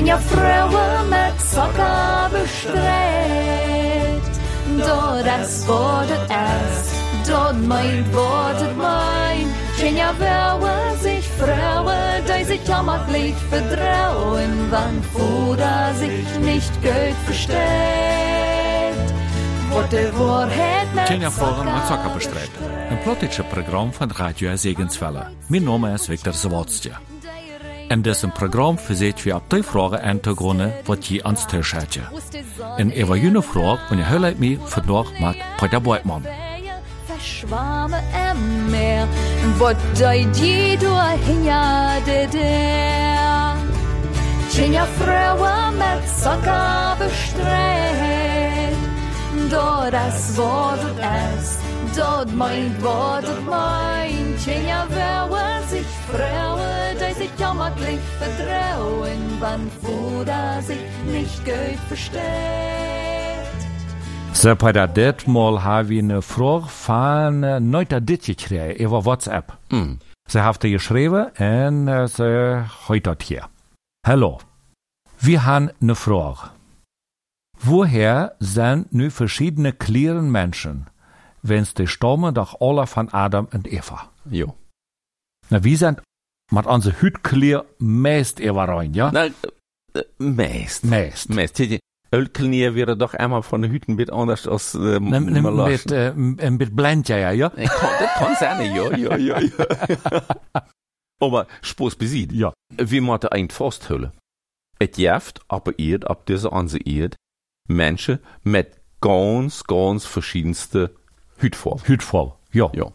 Tjenja Frauen mit Socker bestrebt. Dort es wurde es, dort meint wurde mein. Tjenja Frauen sich Frauen, die sich jammerlich vertrauen, wann Fuder sich nicht gut versteht. Wordt de waarheid met Tjenja Fragen mit Socker bestrebt. Ein politisches Programm von Radio Segenswelle. Mein Name ist Viktor In diesem Programm verseht wir ab die Fragen Hintergründe, was je ans Tisch hätte. In Eva jene Frage unterhält mich vandaag mit Peter Beutmann. Verschwammen im Meer, wat deed je doorheen ja de der? Tjenja Frauen mit Socker bestrebt. Dort es wurde es, dort meint wurde mein. Tjenja Frauen sich Frauen, die sich jammerlich vertrauen, wann Fuder sich nicht gut versteht. Dit mal habe ich eine Frage von Neuter dit gekriegt, über WhatsApp. Sie hat die geschrieben und äh, sie heute hier. Hallo. Wir haben eine Frage. Woher sind nu verschiedene klaren Menschen, wenn's die stammen doch alle von Adam und Eva? Jo. Na, wie sind mit unser Hüt klar meist Eva rein, ja? Nou, äh. Meest. Zie je, Ölkelnier wäre doch einmal von der Hüten bit anders als äh, Ein, ein, ein, Malasch. bit, äh, bit blind, ja, ja, ja? Das kann sein, ja, ja, ja, ja. Aber Spaß besiegt. Ja. Wir müssen ein festhüllen. Es gibt aber ihr, ab dieser ihr, Menschen mit ganz, ganz verschiedenste Hütformen. Hüt voll, ja. Ja.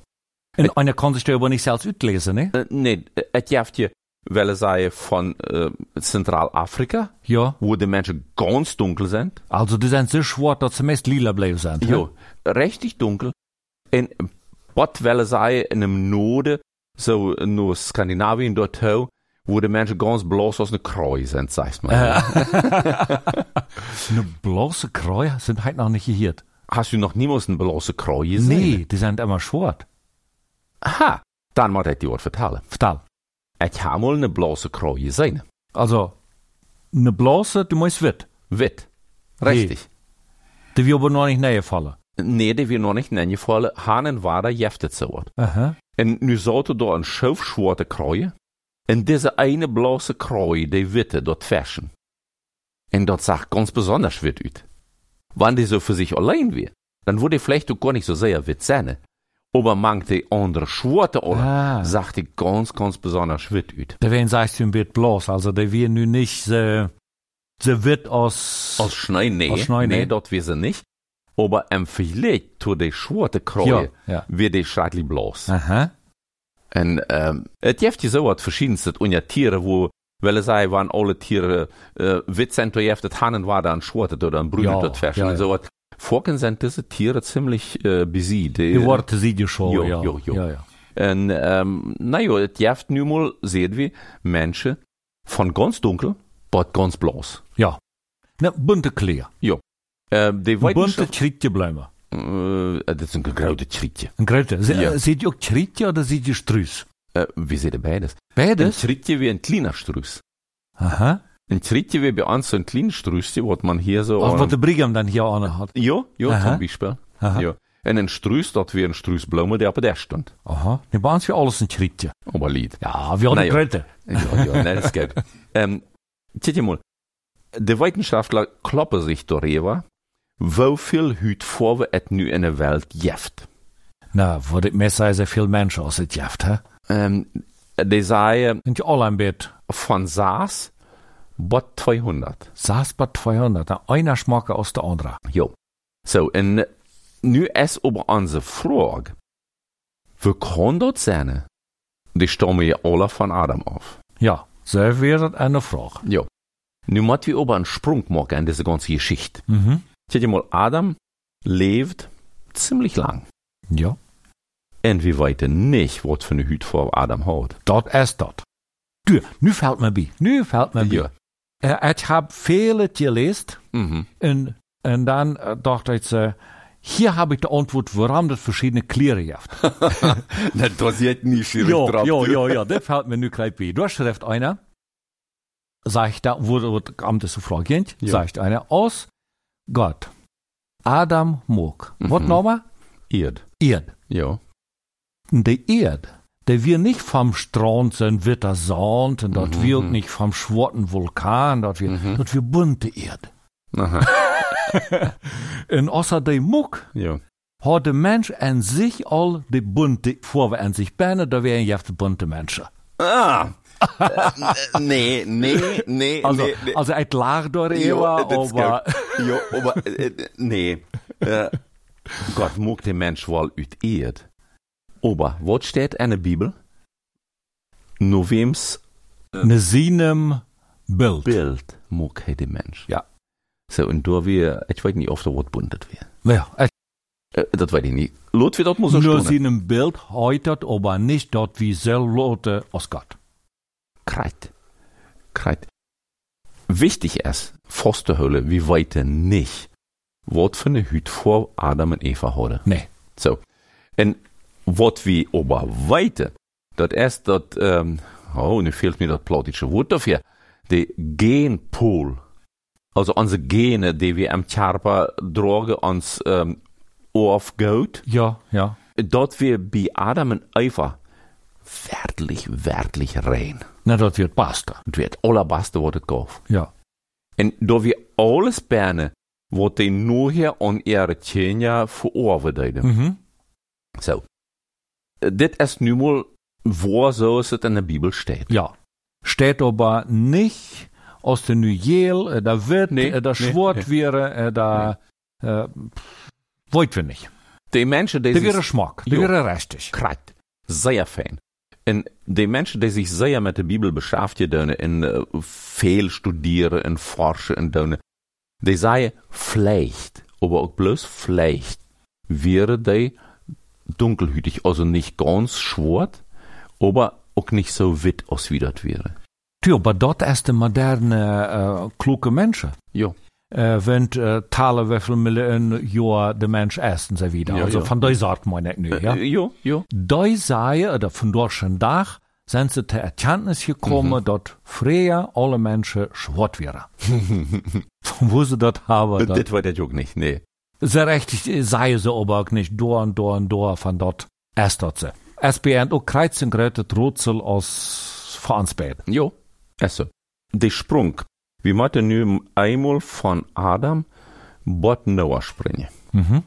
Und einer kann sich da aber nicht selbst utlesen, ne? Äh, nee, es gibt hier, welche sei von äh, Zentralafrika, Ja. wo die Menschen ganz dunkel sind. Also, die sind so schwarz, dass sie meist lila bleiben sind. Jo, richtig dunkel. En wat willen zij in einem Norden, so nur Skandinavien dort ho, wo die Menschen ganz bloß aus einer Kreuz sind, sagst mal. Eine bloße Kreu sind halt noch nicht gehört. Hast du noch niemals eine bloße Kreuz gesehen? Nee, die sind immer schwarz. Aha, dann muss ich dir was vertellen. Vertel. Ich habe mal eine bloße Kreuz gesehen. Also, eine bloße, du musst wit. Wit. Richtig. Die will aber noch nicht näher fallen. Nee, die wir noch nicht nennen gefallen. Hanen war da jeftet so wat. Aha. En nu sollte da een schöfschwarte Kreuz. En diese eine bloße Kreuz, die witte dort fashion. En dat sah ganz besonders wit uit. Wann die so für sich allein wäre, dann würde vielleicht auch gar nicht so sehr wit sein. Aber manch die andere schwarte alle, Ah. sagt die ganz, ganz besonders wit uit. Da werden sagst du ein bit bloß. Also, die werden nu nicht so, so wit aus. Als Schnee, nee. Als Schnee, nee. nee, dort wir sie nicht. Aber im Vergleich zu die schwarte Kreuz, Ja, ja. wird die schrecklich bloß. Aha. En ähm, het heeft je zo wat verschiedenste. Und ja, Tiere, wo, wel zij waren alle Tiere äh, wit zijn, toen je heeft het hannen waren dan zwart oder een bruin Ja, tot vers. ja, ja. zo wat. Vorken zijn deze Tiere ziemlich äh, besiegt. Die Worte sieht ihr schon, Jo, ja. jo, jo. Ja, ja. En ähm, nou ja, het heeft nu mal, sehen wir, Menschen von ganz dunkel, tot ganz bloß. Ja. Ne, bunte Kleur. Ja. Äh, die Bunte Krietje bleiben. äh, dat is een grote schrietje. Ein Gröte. Sie, Ja. äh, Seht ihr auch Krietje oder seht ihr Strüß? Äh, wie sieht beides? Beides? schrietje wie een kleiner Struis. Aha. Wie bei uns so ein kleines Strüsje, wat man hier so Also, an- was der Brigham dann hier an hat. Ja, ja, Aha. zum Beispiel. Ja. En een struis, dat weer een struis bloemen, die op der stond. Aha. Ne, bei uns für alles ein Krietje. Aber lied. Ja, wir haben Na ja. Ja, ja, nee, das geht. ähm, Tja mal, de Wissenschaftler kloppen sich darüber, hoeveel Hütfarbe het nu in der Welt gibt. Na, wat ik mes zei, sehr viel Menschen aus het Jaft, hä? Ähm, die sagen Sind ja alle ein Bett. von Saas bis 200. Saß bei 200. Na, einer schmacke aus der andere. Jo. So, en nu is aber onze Frage, wie kann das sein? Die stammen ja alle von Adam auf. Ja, so wäre eine Frage. Ja. Nu moet wir aber einen Sprung machen in diese ganze Geschichte. Mhm. Seht ihr mal, Adam lebt ziemlich lang. Ja. Und wir wissen nicht, was für eine Hüt vor Adam hat. Dat is dat. Du, nu fällt mir bei. Nu fällt mir bei. Ja. Äh, ich hab viele gelesen Mhm. und, und dann äh, dachte ich, äh, hier habe ich die Antwort, warum das verschiedene Klere gibt. Das ist jetzt nicht schwierig ja, ja, ja, ja, das fällt mir nu gleich bei. Da schreibt einer, sagt da, wurde, wurde am das so Frage, Ja. sagt einer aus Gott, Adam mog. Mhm. Was nochmal? Erd. Erd. Ja. Die Erd, der wir nicht vom Strand sind, wird das Sand, und dort Mhm, wird mhm. nicht vom schwarzen Vulkan, dort wir, Mhm. dort wir bunte Erd. Aha. Und außer dem Muck Ja. hat der Mensch an sich all die bunte, vor wir an sich bänden, da wären ja die bunte Menschen. Ah. Äh, nee, nee, nee, Also, nee, nee. also ein lag door Jo, Eva, das aber. Jo, aber, äh, nee. Äh, Gott mag den Mensch wohl uit Erd. Aber, was steht in der Bibel? Nur wems ne seinem Bild. Bild mag er den Mensch. Ja. So, und da wir, ich weiß nicht, ob da was buntet wird. Ja, äh, Äh, das weiß ich nicht. Lot wir das muss er nur seinem Bild heute, aber nicht dort wie sellote aus Gott. Kreit. Kreit. Wichtig ist, Fosterhöhle, wie weiter nicht, was für eine Hüt vor Adam und Eva hadden. Nee. So. En wat wie aber weiter, dat ist dat, ähm, oh, nu fehlt mir das plautische Wort dafür, de Genpool. Also unsere Gene, die wir am Körper tragen, uns ähm, aufgeht, Ja, ja. dort wir bei Adam und Eva wertlich, wertlich rein. Na, dat wird basta. Het wird allerbeste wat het gaf. Ja. En door we alles bijna, wat die nu hier aan ihre tjenja veroordeelden. Mhm. So. Äh, Dit is nu mal waar zoals het in der Bibel steht. Ja. Steht aber nicht aus der Nuyel, äh, da wird, Nee, äh, da nee, schwort nee. wäre, äh, da, äh, wollt wir nicht. Die Menschen, die Der wäre sich Schmack, Jo. wäre richtig. krijgt, sehr fein. En die Menschen, die sich sehr mit der Bibel beschäftigen en äh, veel studieren en forschen en doen, die sagen, vielleicht, aber auch bloß vielleicht, wäre die dunkelhütig, also nicht ganz schwarz, aber auch nicht so wit, als wie das wäre. Tja, aber dort ist der moderne, äh, kluge Menschen. Ja. Äh, wenn äh, talen wie viel Millionen Jahr der Mensch und so wieder. Ja, also ja. von der Sorte meine ich ja. Äh, ja, ja. Da sei, oder von deutschen Dach, sind sie zur Erkenntnis gekommen, Mhm. dass früher alle Menschen schwarz wären. Von wo sie das haben, das weiß ich auch nicht, nee. Äh, sei sie aber auch nicht da und und da von dort erst dort sie. SBN auch kreuzen gröte Rätsel aus Vereinsbett. Ja, also, der Sprung. Wir müssen nu einmal von Adam bot Noah springen. Mhm.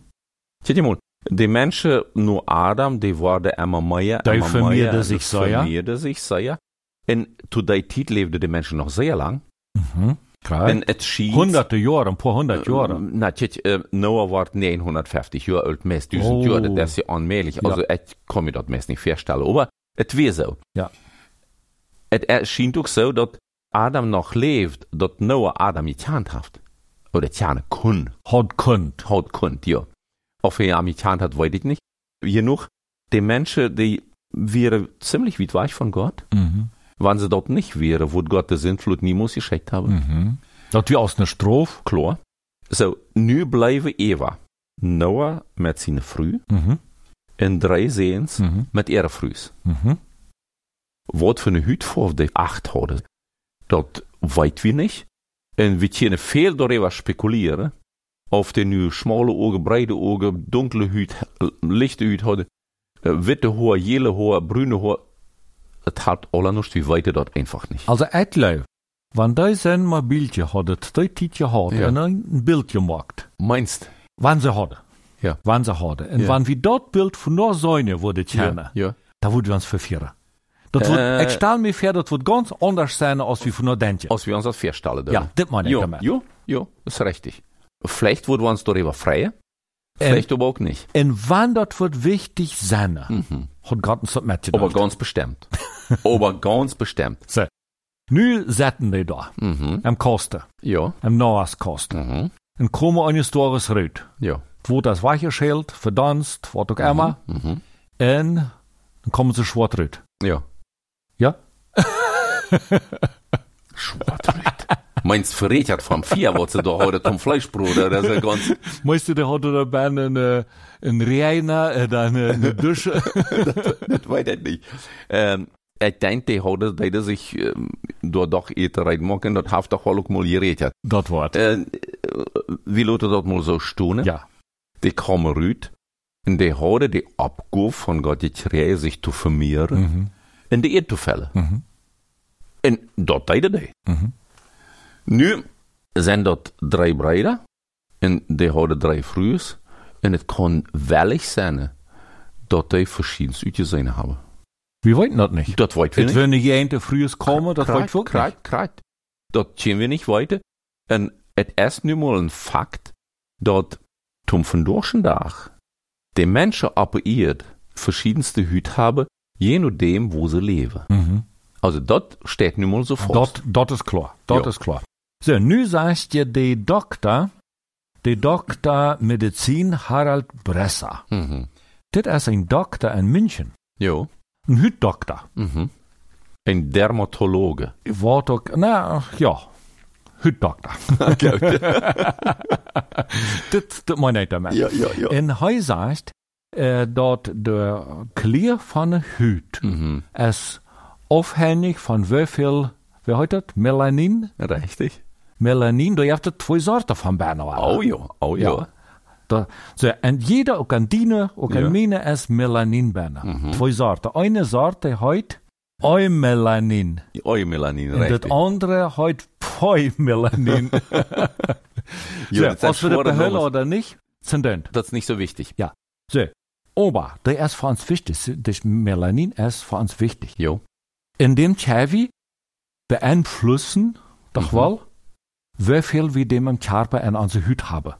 Je mal, die Menschen, nur Adam, die worden immer mehr, immer mehr, sich sehr, ja. vermehrden sich sehr. En zu der Zeit lebten die Menschen noch sehr lang. Mhm. En het schien... Hunderte Jahre, ein paar hundert Jahre. Na, äh, Noah wordt 950 jaar oud, meest duizend Oh. jaar, dat is ja. Ja. Also, ik kan me dat meest niet voorstellen. Aber het weer zo. Ja. Het er schijnt ook zo dat Adam nog leeft, dat Noah Adam getjant heeft. Oder tjane kon. Hat könnt. Haut kunt, ja. Hij hem getjant hat, weet ik niet. Genoeg, die Menschen, die wären ziemlich weit weg von Gott. Mhm. Wenn sie dort nicht wären, wo Gott den Sintflut niemals geschickt haben. Mhm. Das wie aus einer Strophe. Klar. So, nu blijven Eva, Noah met zijn vrouw Mhm. en drie zeens Mhm. met ihre vrouws. Mhm. Wat voor een huidvorm die acht hadden, dat weet we niet. En we kunnen veel daarover speculeren. Of die nu smalle ogen, breite ogen, donkere huid, lichte huid hadden, eh, witte haar, gele haar, bruine haar. Het had alles, we weten dat einfach niet. Also Eitleu, wenn die sein Mobilje hattet, die Tietje hat, Ja. und ein Bild gemacht, Meinst wann sie hatte. Ja. Wann sie hatte. Und Ja. wann wir dort Bild von der Säune wurde kennen, Ja. da würden wir uns verfehlen. Das Äh. wird, ich stelle mir vor, das wird ganz anders sein, als wie von der Dentje. Als wir uns das vorstellen. Ja, das meine ich Ja, damit. ja, ja, ist richtig. Vielleicht würden wir uns darüber freien, vielleicht aber auch nicht. Und wann das wird wichtig sein, Mhm. hat Gott uns das mit Aber ganz bestimmt. aber ganz bestimmt. So. Nu zetten die da, Mhm. am Kosten, Ja. am Noahs Kosten. Mhm. Und kommen eine Stories rüt. Ja. Wo das weiche Schild, verdonst, was auch immer. Mhm. Und dann kommen sie schwarz rüt. Ja. Ja? Schwartrüt. Meinst verrätert vom Vier, was sie da heute zum Fleischbrot, das ist ganz, Meiste, der hatte dabei eine, ein Reiner, äh, eine, eine Dusche. das weiß ich nicht. Ähm, ik denk die hadden, dat zich um, door doch eten reinmaken, dat heeft toch wel ook mal geredet. Dat wordt. Uh, wie laten dat mal zo stonen? ja. Die komen uit en die hadden die opgave van God gekregen zich te vermeerderen Mhm. en de eet te vellen. Mhm. En dat deden die. Mhm. Nu zijn dat drie breiden en die hadden drie vrouws en het kan wellig zijn dat die verschillende uitgezien hebben. Wir wollten das nicht. Dat weet we Het niet. wil niet één te vroeg komen, dat Krijt, weet ik ook krijt, niet. krijt. Dat zien we niet weten. En het is nu mal een fakt dat toen vandaag dag de mensen op de aarde verschiedenste huid hebben, je nachdem, wo ze leven. Mhm. Also dat steht nu mal so fest. Dat, dat is klar. Dat Ja. is klar. So, nu je de dokter, de dokter Medizin Harald Bresser. Mhm. Dit is een dokter in München. Jo. Een huiddokter. Mhm. Een dermatologe. Wordt ook, nou, ja, huiddokter. dit, dit moet niet daarmee. ja, ja. En hij zegt uh, dat de kleur van de huid Mhm. is afhankelijk van hoeveel, wie heet dat, melanin? Richtig. Melanin, het twee soorten van bijna. wel. Oh ja, oh ja. Ja. Da, so, en jeder, ook an dine, Ja. an mine, is melanin bijna. Mhm. Twee soorten. Eine soorte heet eumelanin. En richtig. dat andere heet poimelanin. Ja, so, dat schwere behullen nummers. oder nicht, sind dann. Dat is niet zo wichtig. So, aber, der ist für uns wichtig. Das Melanin ist für uns wichtig. Jo. In dem Chavi beeinflussen, doch Mhm. wel, wie viel wir dem im Körper in unserer Haut haben.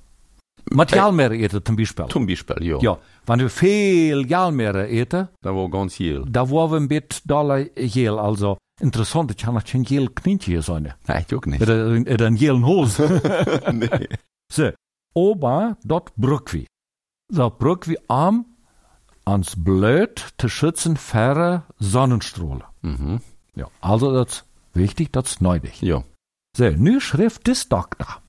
Materialmeere eten zum Beispiel. Zum Beispiel, jo. Ja, wenn wir viel Jalmeere eten, Dat was ganz heel. da waren wir ein bisschen dollar gel. Also, interessant, ich habe noch kein gel Knintje sein. Nee, ik ook niet. Oder ein- oder ein gelen Hose. nee. so, aber dort brück wir. Da brück wir am ans Blut zu schützen vor Sonnenstrahlen. Mhm. Ja, also das ist wichtig, das ist nötig. Ja. Nu schrift des Doktor.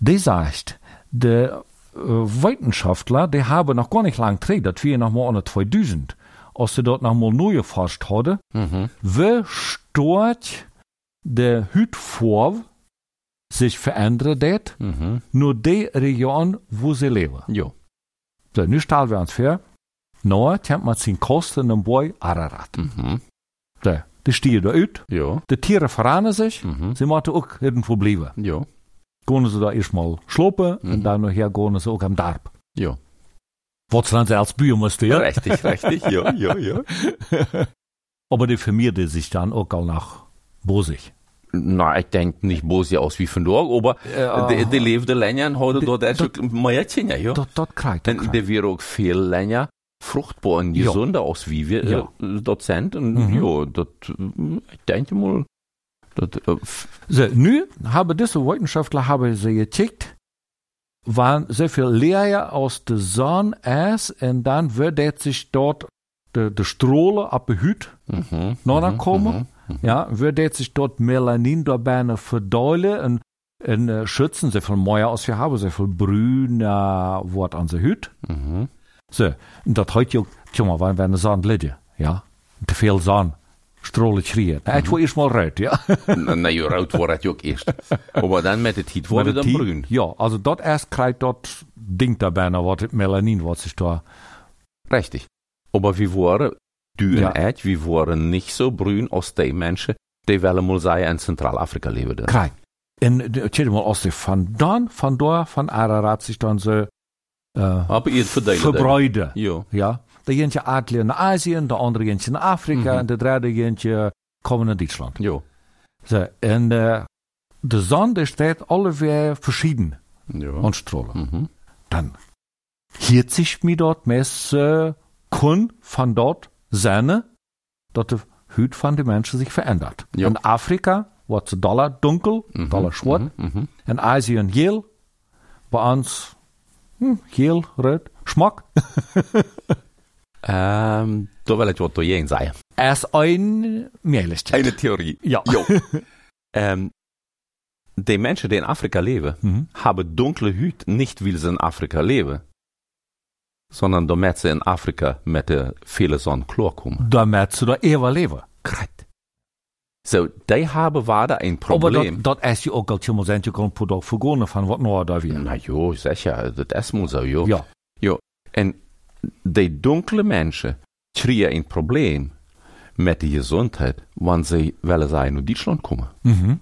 Die sagt, de äh, Wissenschaftler, die haben noch gar nicht lang gedreht, das wir noch mal an 2000, als sie dort noch mal neu geforscht hadden, Mhm. wie stark de Hautfarbe sich verändert hat, Mhm. nur die Region, wo sie leben. Jo. So, nu stellen wir uns vor, nou, kennt man sin Kosten im Boy Ararat. Mhm. So, die stieren da uit, Jo. die Tiere verranen sich, Mhm. sie moeten ook irgendwo bleiben. Jo. Gaan ze daar eerst mal slopen Mhm. en dan nachher gaan ze ook am Darb. Dan zelfs buur moesten, ja? Richtig, richtig. Jo, jo, jo. Aber die vermehrte sich dann auch nach bosig. Nou, ik denk niet boos aus wie vandaag, aber Ja. de, de leefde länger en hadden De- dat ook meiertje, ja, dat krijgt, dat En krijgt. de weer ook veel länger fruchtbar en Ja. aus wie wir Ja. äh, dat zijn. En Mhm. ja, dat, äh, ik denk mal, dat, äh, So, nu haben diese Wissenschaftler haben sie gecheckt, wann so viel Leer aus der Sonne ist und dann wird sich dort de, de Strahle ab der Haut mhm, noch mhm, kommen. mhm. Ja, wird sich dort Melanin da bijna verdeulen und, und äh, schützen, so viel mehr als wir haben, so viel brüner wird an der Haut. Mhm. So, und das heute auch, tja mal, wenn wir eine Sonne liegen, ja, te veel zon, strahlen schreien. Mhm. Het wordt eerst mal rood, ja. Na, je rood wordt het ook eerst. aber dan met het heat wordt het Maar dan bruin. Ja, also dort erst krijgt dat ding da bijna, wat het Melanin, wat zich da, Richtig. Aber wir waren, du Ja. ik, wir waren nicht so bruin als die mensen die wel mal sagen, in Zentralafrika leven. krijgt. En, de- tja mal, als die van dan, van daar, van Ararat zich dan zo, uh, verdelen. verbreiden. Ja. Ja, de eentje uitleert naar Azië, de andere eentje naar Afrika Mhm. en de derde eentje komen naar Duitsland. Ja. Zo, en uh, de zon, staat alweer verschieden Ja. aan stralen. Mhm. Dann hielt sich mir dort mes äh, kun von dort seine, dat de Hut van de mensen zich verändert. Ja. In Afrika wordt ze dollar dunkel, Mhm. dollar zwart. Mhm. Mhm. In Azië geel. Bij ons hm, geel, rood, smak. Ähm, da will ich was dagegen sagen. Als een meerlijstje. Eine Theorie. Ja. Ähm, die Menschen, die in Afrika leben, Mhm. haben dunkle Hüt nicht, weil sie in Afrika leben, sondern da met ze in Afrika met de vele zon klarkommen. Da merkst du da ewer leven. Krijt. So, die haben waard een Aber probleem. dat, dat is je ook al tjemel zijn, je kan product vergonnen van wat nou daar weer. Na jo, zeg ja, dat is moet zo. Ja. Jo, en die dunkle mensen kregen een probleem met de gezondheid, wanneer ze wel eens naar Duitsland komen. Mhm.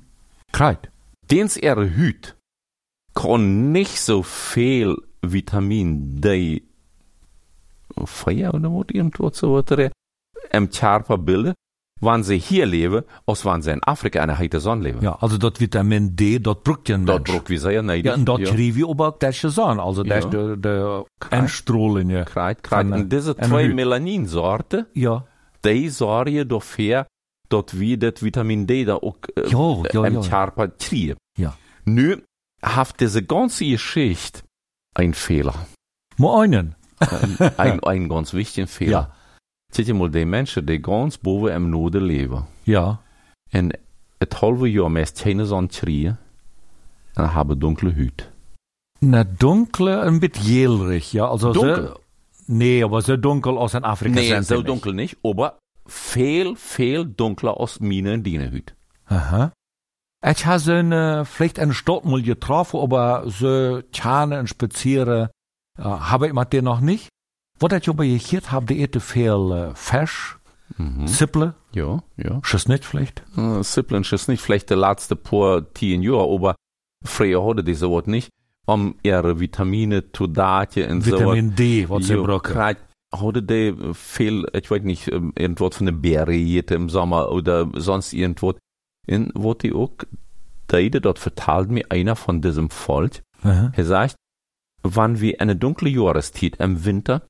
Krijt. Dens ihre Hüt kann nicht so viel Vitamin D Feuer oder was irgendwo so was im Körper bilden, wann sie hier leben, als wann sie in Afrika eine heite Sonne leben. Ja, also dat vitamin D, dat brukt je Dort Mensch. braucht wie neidig. Ja, dat ja. schreef je op ook dat je zon. Also dat is Ja. de, de Einstrahlung. Kreit, kreit. Und diese zwei. Melaninsorten, Ja. die sorgen dafür, dass wir das Vitamin D da auch äh, Ja, ja, im ja. Körper kriegen. Ja. Nu, hat diese ganze Geschichte einen Fehler. Maar einen. ein, ein, ein ganz wichtiger Fehler. Ja. Zit je mal die mensen die ganz boven im Noorden leven. Ja. En het halve jaar meest geen zon kregen. En hebben dunkle huid. Na dunkle, een beetje jelrig, ja. Also Dunkel? So, nee, aber so dunkel als in Afrika Nee, nicht. dunkel niet. Aber veel, veel dunkler als meine huid. Aha. Ich habe so eine, vielleicht eine Stadt mal getroffen, aber so Tjane und Spazieren äh, habe ich mit dir noch nicht. Was ich aber gehört habe, die eten viel äh, Fisch, Mhm. Zipple, Ja, ja. Schiss nicht vielleicht. Uh, Sippeln ist nicht vielleicht der letzte paar tien jaar, aber früher hatte die sowas nicht. Um ihre Vitamine zu daten und so. Vitamin D, was sie Jo, brauchen. Hadden die veel, ik weet niet, um, irgendwas von den Beeren im Sommer oder sonst irgendwas. Und wat die auch deide, dort vertalt mir einer von diesem Volk. Er sagt, wann wir eine dunkle Jahreszeit im Winter äh,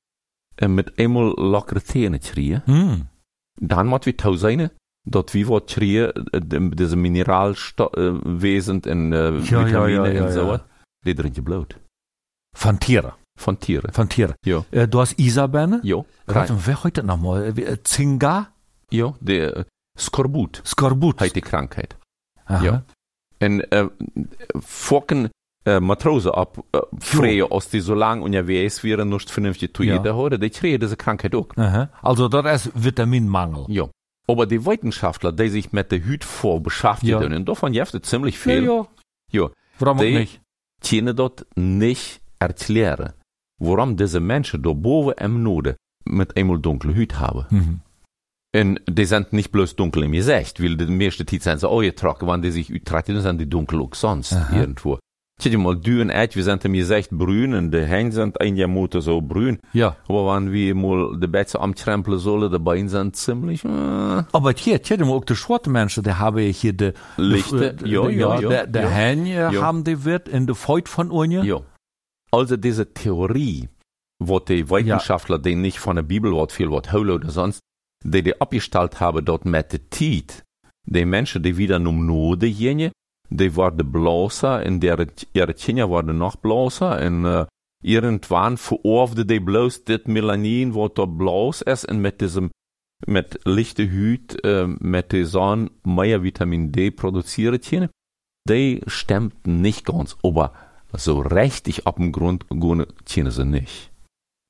mit einmal lockere Zähne kriegen, Hm. dann muss wir tau sein, dort wie wat kriegen, äh, dem- diese Mineralwesen und äh, Ja, ja, Vitamine ja, und ja, so ja. was, die trinken Blut. Von Tieren. Von Tieren. Von Tieren. Ja. Äh, du hast Isabelle. Jo, Warte, wer heute nochmal? Zinga? ja, der Skorbut Skorbut. heißt die Krankheit. Aha. Ja. En äh, fokken äh, Matrosen ab, äh, freien, als die so lang unterwegs wären, nicht vernünftig zu Ja. jeder horen, die kriegen diese Krankheit auch. Aha. Also das ist Vitaminmangel. Ja. Aber die Wissenschaftler, die sich mit der Hüt vor beschäftigen, Ja. und davon gibt es ziemlich Ja, viel, ja. Ja. Warum auch Die- nicht? können dort nicht erklären, warum diese Menschen da boven im Norden mit einmal dunkle Hüt haben. Mhm. Und die sind nicht bloß dunkel im Gesicht, weil die meiste Zeit sind sie auch getrocknet, wenn die sich utretten, dann sind die dunkel auch sonst Aha. irgendwo. Tja, mal, du und ich, wir sind im Gesicht brün und die Hände sind ein Jahr Mutter so brün. Ja. Aber wenn wir mal die Betze am Krempeln sollen, die Beine sind ziemlich, äh, Aber hier, hier wir auch die schwarze Menschen, die haben hier die, Lichte, die, ja, ja, ja, ja. Hände Ja. haben die wird in der Feut von Unje. ja. Also diese Theorie, wo die Wissenschaftler, die nicht von der Bibel was viel was holen oder sonst, die die abgestellt haben dort mit der Zeit, die Menschen, die wieder um Norden gingen, die waren bloßer, und der, ihre Kinder waren noch bloßer, und äh, irgendwann verorfte die bloß das Melanin, was da bloß ist, und mit diesem, mit lichte Hüt, äh, mit der Sonne mehr Vitamin D produziert können. Die stimmt nicht ganz, aber so richtig ab dem Grund gehen sie nicht.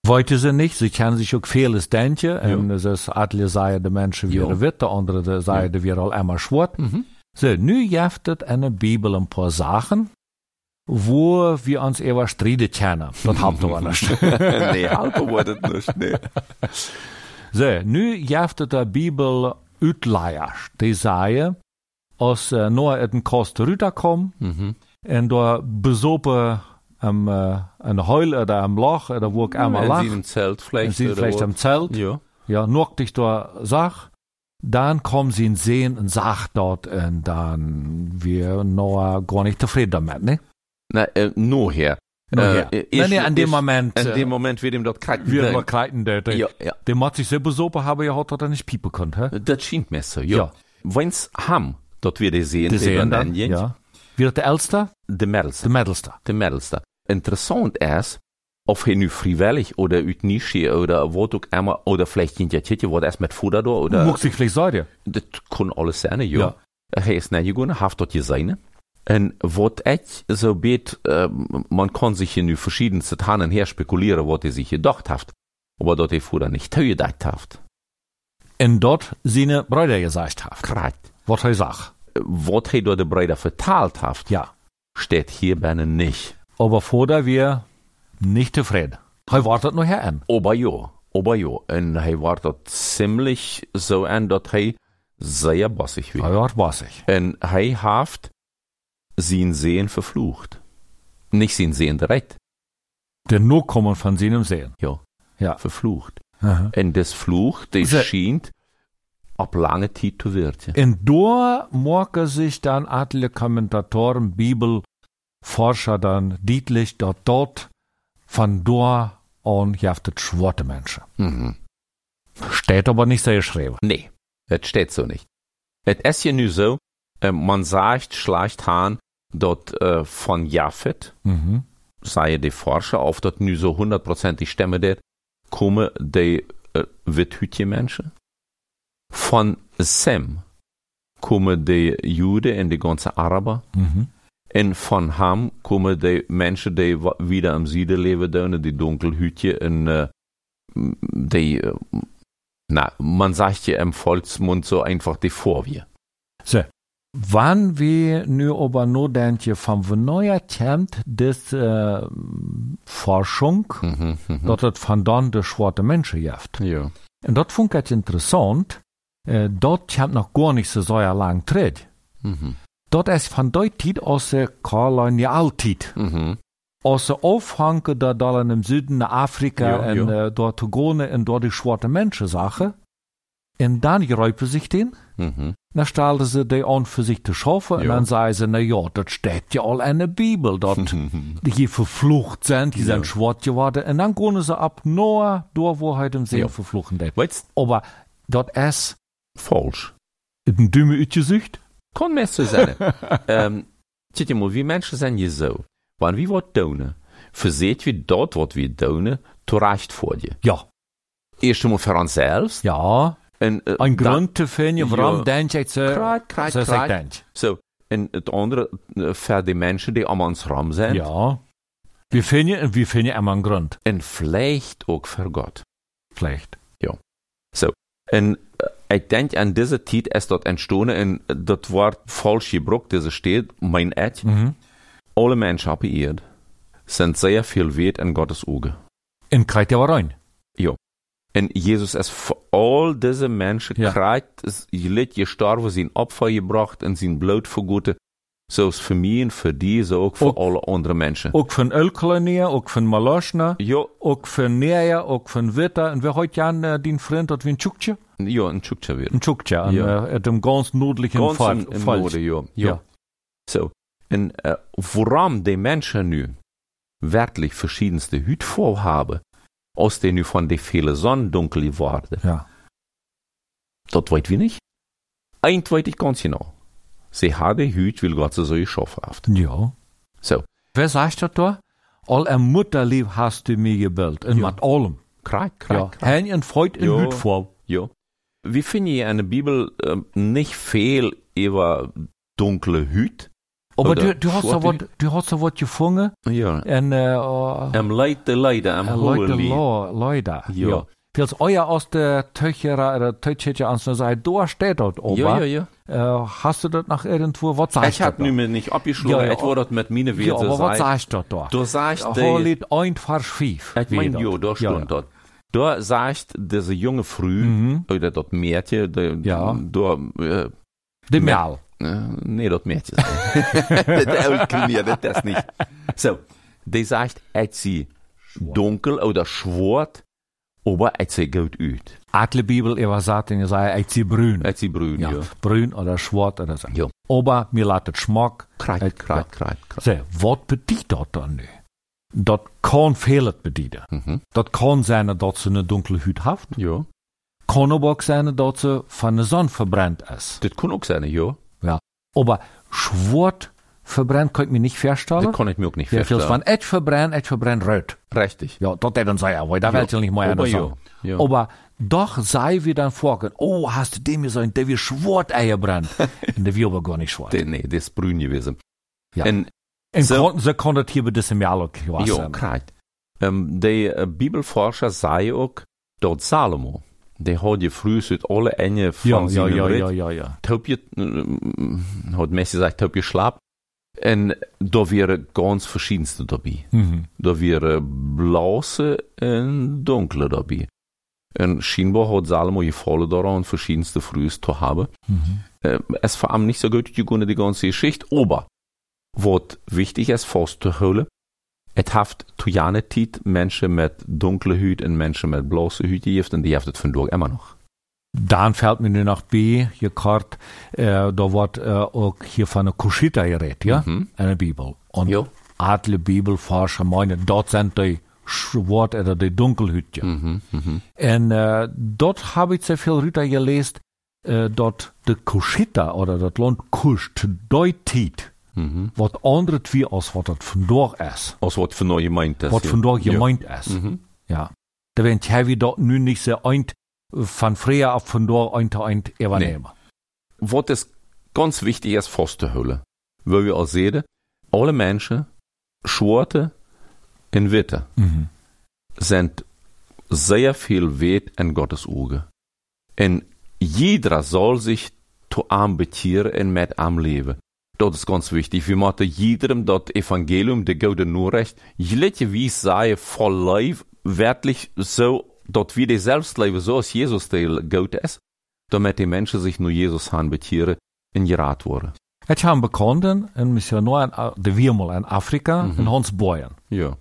Wollte sie nicht, sie kennen sich auch vieles denken, und es ist alle sagen, die Menschen Ja. wären wit, der andere sagen, die wären all einmal schwarz. Mhm. So, nu es in der Bibel ein paar Sachen, wo wir uns eher streiten kennen. Das habt ihr nicht. nee, halten wordt het niet. Nee. So, nu es der Bibel Utleiers, die sagen, als äh, nur in Kost rüberkommen, Mhm. en door bezopen am äh, een Heul oder am Loch oder wo ich einmal lach, zien een zelt vielleicht. sie vielleicht am Zelt, Ja. ja, noch dich da sag, dann kommen sie in Sehen und sagt dort, und dann wir noch gar nicht zufrieden damit, ne? Nou, äh, nur her. Nur Äh, her. ist- nee, nee, an dem Moment, In äh, dem Moment wird ihm dort kalt. wir wir kleiden der, der, Ja, ja. der hat sich selber besopen haben, ja, hat er nicht piepen können, hä? Das scheint mir so, ja. Ja. Wenn's ham, dort wir die sehen, sehen dann, ja. Wird der Älster, De middelste. der Mittelste. de middelste. Interessant ist, of hij nu vrijwillig oder uit Nische oder wat ook immer, oder vielleicht ein Jahrtje, wat erst mit Futter da, oder, Muss ich vielleicht sagen, das kann alles sein, ja. Ja. Hij is naar gegaan, heeft dat gezien, En wat so bet, äh, man kann sich in die verschiedenste Tannen her spekulieren, was er sich gedacht hat. Aber dort er vorher nicht gedacht hat. En dort seine Brüder gesagt hat. Korrekt. Was er sagt. Was er dort de Brüder vertalt hat, Ja. steht hier binnen nicht. Aber vorder wir nicht zufrieden. Er wartet noch her an. Aber ja, aber ja. En hij war dort ziemlich so an, dat hij sehr bossig Er war. wird bossig. En hij haft sein Sehen verflucht. Nicht sein Sehen direkt, Der nur kommen von seinem Sehen. ja, Ja. verflucht. Aha. En das Fluch, das Ze- schient ab lange Zeit zu werden. En door maken sich dann alle Kommentatoren, Bibelforscher dann deutlich, dass dort von dort an jaftet schwarte Menschen. Mhm. Steht aber nicht sehr geschrieben. Nee, das steht so nicht. Es ist ja nu so, äh, man sagt schleicht han, dort äh, von Japhet, Mhm. sei die Forscher, auf dort nu so hundertprozentig Stämme der, kommen die äh, Withütje Menschen. Von Sem kommen die Juden und die ganze Araber. Mhm. En van hem komen de mensen die wieder am Süden leven doen, die Dunkelhütje en äh, die, äh, na, man sagt ja im Volksmund so einfach die Vorwehr. So. Wann wir nur denken, von wo neuer kennt des äh, Forschung, Mhm, mhm. dass es von dann de schwarze Menschen jaft. Ja. Und das fand ich interessant, äh, dort kommt noch gar nicht so sehr lang Tritt. Mhm. Dat is van die tijd als de kolonialtijd. Mhm. Als ze afhangen dat dan in het zuiden naar Afrika Ja, en ja. eh, door te gaan en door die zwarte mensen zagen. En dan geruipen zich den. Mhm. Dan stelden ze die aan voor zich te schaffen. En Ja. dan zeiden ze, nou ja, dat staat ja al in de Bibel. Dat die hier verflucht zijn, die Ja. zwart geworden. En dan gaan ze op naar door waar hij hem zeer Ja. verfluchen deed. Weißt Maar dat is falsch. een dumme uitgezicht. So zit je mal, wie Menschen sind je so. Wann wie wat doen, verzeet wie dort wat wir doen, terecht vor dir. Ja, Eerst einmal für uns selbst. ja. En, Een dan- grond te vinden waarom Ja. denk je ze, Kruid, kruid, zoals ik kruid. denk. So, en het andere für die Menschen, die am uns ram sind. Ja. Wir finden, wir finden immer einen Grund. En vielleicht ook für Gott. Vielleicht. En äh, ik denk aan deze tijd is dat entstonden en dat wordt falsch gebruikt, deze steht, mein et. Mhm. Alle Menschen op de Erde sind sehr viel wert in Gottes Augen. In krijgt ja rein. En Jezus is voor al deze mensen Ja. krijgt, is gelid gestorven, zijn opfer gebracht en zijn bloed vergoten. Zoals voor mij en voor die, zo ook voor Ook- alle andere mensen. Ook van Ölkolonier, ook van Maloschner, Ja, ook van Neja, ook van Witter. En wer heute Jan äh, den Freund hat wie ein Tschukje? Ja, een Tschukcha weer. Ein Tschukje, an Ja. äh, dem ganz nördlichen Ganz Fall. im, im. Norden, ja. ja. Ja. So. En äh, waarom die Menschen nu werkelijk verschiedenste Hütvorhaben, haben, aus denen nu von de viele Sonne dunkel geworden, Ja. dat weet wie nicht. Eins ich ganz genau. Sie haben die Hüt, weil Gott sie so geschaffen hat. Ja. So. Wer sagt das da? All ein Mutterlieb hast du mir gebildet. Und Ja. mit allem. Kreid, Ja. kreid, kreid. Hein en Freud in Ja. Hüt vor. Ja. Wir finden ja in der Bibel ähm, nicht viel über dunkle Hüt. Aber du, du hast ja schwarze wat, du hast ja wat gefunden. Ja. En, äh, oh, Am Leid der Leider, am Äh, Hohelied. Lo- Leute. Ja. Ja. Als euer aus der Töcherer oder Töchetje ans der Seite, da steht dort oben. Ja, ja, ja. Äh, hast du das nach irgendwo, was sagst Ich hab du nu da? mir nicht abgeschlagen, Ja, ja, ich wurde mit meine Ja, Werte aber was sagst du da? Du sagst, Da der, liegt einfach schief. ich mein, Wie jo, da ja. dort. Da sagt diese junge Früh, Mhm. oder dort Mädchen, der, Ja. da, äh, Mel. Äh, nee, dat Mädchen. das das nicht. So, die sagt, et sie dunkel oder schwarz, aber et sie gut uit. Adle Bibel, ihr sagt, ihr sagt, ich sie brün. Et sie brün, Ja, ja. brün oder schwarz oder so. Ja. Aber mir lasst es Schmack. Kreit, kreit, kreit, kreit. So, was bedient das dann nu? Dat kan veel bedienen. Mhm. Dat kan zijn dat ze een donkere huid heeft. Ja. Kan aber ook zijn dat ze van de zon verbrannt is. Das kann auch sein, ja. Ja. Aber schwarz verbrannt kann ich mir nicht vorstellen. Das kann ich mir auch nicht Ja, vorstellen. van et verbrannt, et verbrannt rood. Richtig. Ja, dat deed dan zei ja, da weet je nicht mehr aber anders ja. sagen. ja. Aber doch sei wir dann vorgehen, oh, hast du dem gesagt, der wie schwarz Eier brennt. Und der wie aber gar nicht schwarz. Der, nee, das ist brün gewesen. Ja. En En Zo- kon, ze kon het hier bij deze Ja, wassen. krijgt. Um, de uh, Bibelforscher zei ook dat Salomo, die had je vroeger uit alle enge van ja, ja, ja, ja, ja, ja. Top je, uh, had mensen gezegd, top je slaap. En da waren ganz verschiedenste dabei. Mhm. Da waren blauwe en donkere dabei. En scheinbar hat Salomo gefallen daran, verschiedenste Frühs zu haben. Mhm. Äh, es war nicht so gut die ganze Geschichte, aber was wichtig ist, festzuhalten, es hat zu jener Zeit Menschen mit dunkler Hüt und Menschen mit bloßer Hüt gegeben und die es von dort immer noch. Dan fällt mir nur noch bei, hier kort, äh, da wird äh, auch hier von der Kuschita geredet, ja, Mhm. in der Bibel. Und Ja. alle Bibelforscher meinen, dort sind die Schwart oder die Dunkelhütje. Mhm, mhm. En äh, dort habe ich sehr viel Rüter gelesen, äh, dort de Kuschita oder das Land Kusch deutet, Mhm. was anderes wie als was das von dort ist. Als wat von neu gemeint ist. Was ja. von dort Ja. gemeint ist. Mhm. Ja. Da werden heavy dort nun nicht so ein, von früher auf von dort ein zu ein übernehmen. Wat is ganz wichtig ist festzuhalten, weil wir auch sehen, alle Menschen, Schwarze und Witte, Mhm. sind sehr viel wert in Gottes Auge. Und jeder soll sich zu am betieren und mit am leben. Das ist ganz wichtig. Wir müssen jedem das Evangelium, der gute Nachricht, jede wie sei voll live, wirklich so, dass wir die selbst leben, so als Jesus der Gott ist, damit die Menschen sich nur Jesus han betieren und gerat worden. Het haben Bekannten, een missionar in A- de Wiermel in Afrika, Mhm. in Hans Boyen. Ja.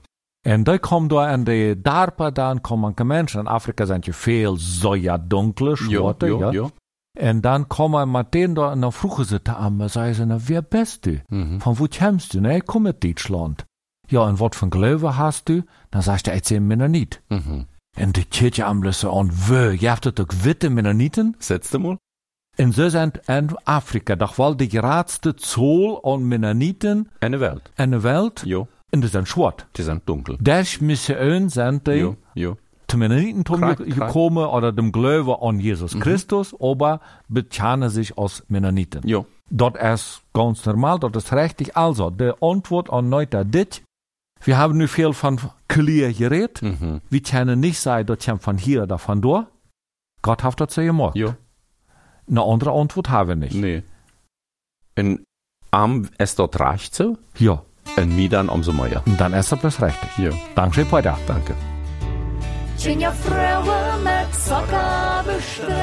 En die komen daar in de Darpa, dan komen mensen. In Afrika zijn je veel zo ja donkere, zwarte, ja. ja, ja. En dan komen meteen daar en dan vroegen ze te aan me, zeiden ze, nou, wer bist du? Mhm. Von wo kommst du? Nee, ich komme aus Deutschland. Ja, und was von Glaube hast du? Dann sagst du, erzähl mir noch nicht. Mhm. En de Kirche am so, und wö, je habt doch witte Mennoniten? Setz mal. En ze zijn in Afrika doch wel de grootste Zoll an Mennoniten Eine Welt. in de wereld. Ja. En die zijn zwart. Die sind dunkel. Des Missionen sind die Ja, ja. Zu Mennoniten Korrekt, korrekt. gekommen oder dem Glaube an Jesus Mhm. Christus, aber bekennen sich als Mennoniten. Ja. Dat is ganz normal, dat is richtig. Also, de antwoord aan Neuter dit. Wir haben nu viel von Clear geredet. Mhm. Wir können nicht sagen, das kommt von hier oder von dort. Gott hat das so gemacht. Ja. Eine andere Antwort haben wir nicht. Nee. En am es dort reicht so, Ja, en mir dann umso mehr. und dann ist das richtig. Ja. Dankeschön, Peter. Danke. Tjenja Frauen mit Socker bestrebt.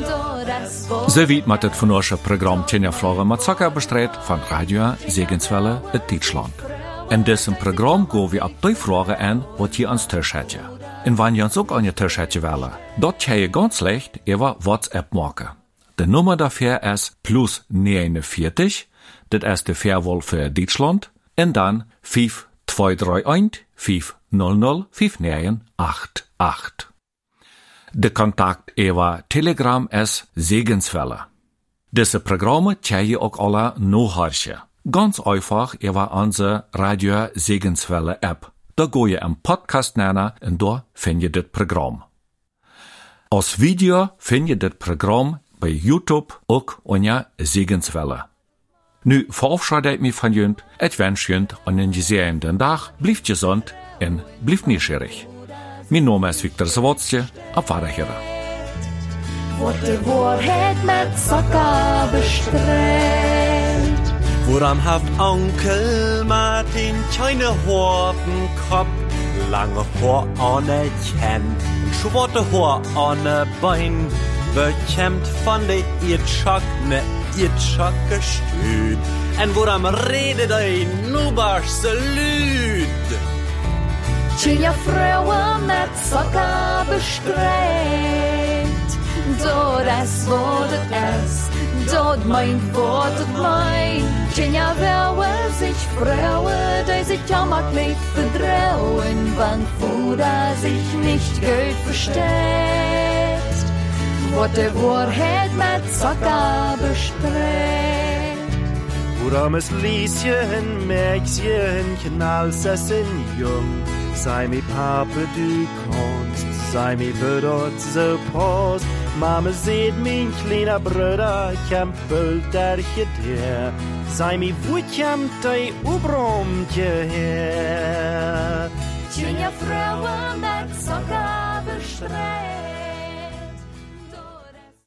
Door das Wort So weit mit das von unserem Programm Tjenja Flora mit Zucker bestreut von Radio Segenswelle in Deutschland. In diesem Programm gehen wir ab die Fragen an, was ihr ans Tisch hättet. Und wenn ihr uns auch an ihr Tisch hättet wollen, dort kann ihr ganz leicht über WhatsApp machen. Die Nummer dafür ist plus 49, das ist die Fairwall für Deutschland, und dann 5231 500 5988. De Kontakt über Telegram ist Segenswelle. Diese Programme kann je auch alle nachhören. Ganz einfach über unsere Radio Segenswelle App. Da go je im Podcast nennen und da find je das Programm. Als Video find je das Programm bei YouTube auch unter Segenswelle. Nu verabschiede ich mich von jünd, et wens jünd einen gesegneten Tag, blieft gesund und blieft nieuwsgierig. Mijn naam is Victor Zawotje, Wiederhören. wordt de waarheid met Socker bestrebt. Woran haft Onkel Martin keine Horten Kopf, lange Haar ohne Kennt, schwarze Haar ohne Bein, bekämmt von der Irrschock ne Irrschock gestüt. En woran redet ein nubarste Lüd? Tjenja Frauen mit Socker bestrebt. Door das Wort es, dort mein Wort mein. Tjenja Welle sich Frauen, die sich jammerlich verdrehen, wann Fuder sich nicht gut versteht. Wordt de waarheid met Socker bestrebt. Woran es Lieschen, Mäxchen, Knallsessen jung, sei mi Pape du kannst, sei mi Wörter so post, Mama seht mein kleiner Bruder, kämpelt der der. Sei mi wo kämmt ei Ubromtje her. Tjunja Frauen, dat sogar bestreit.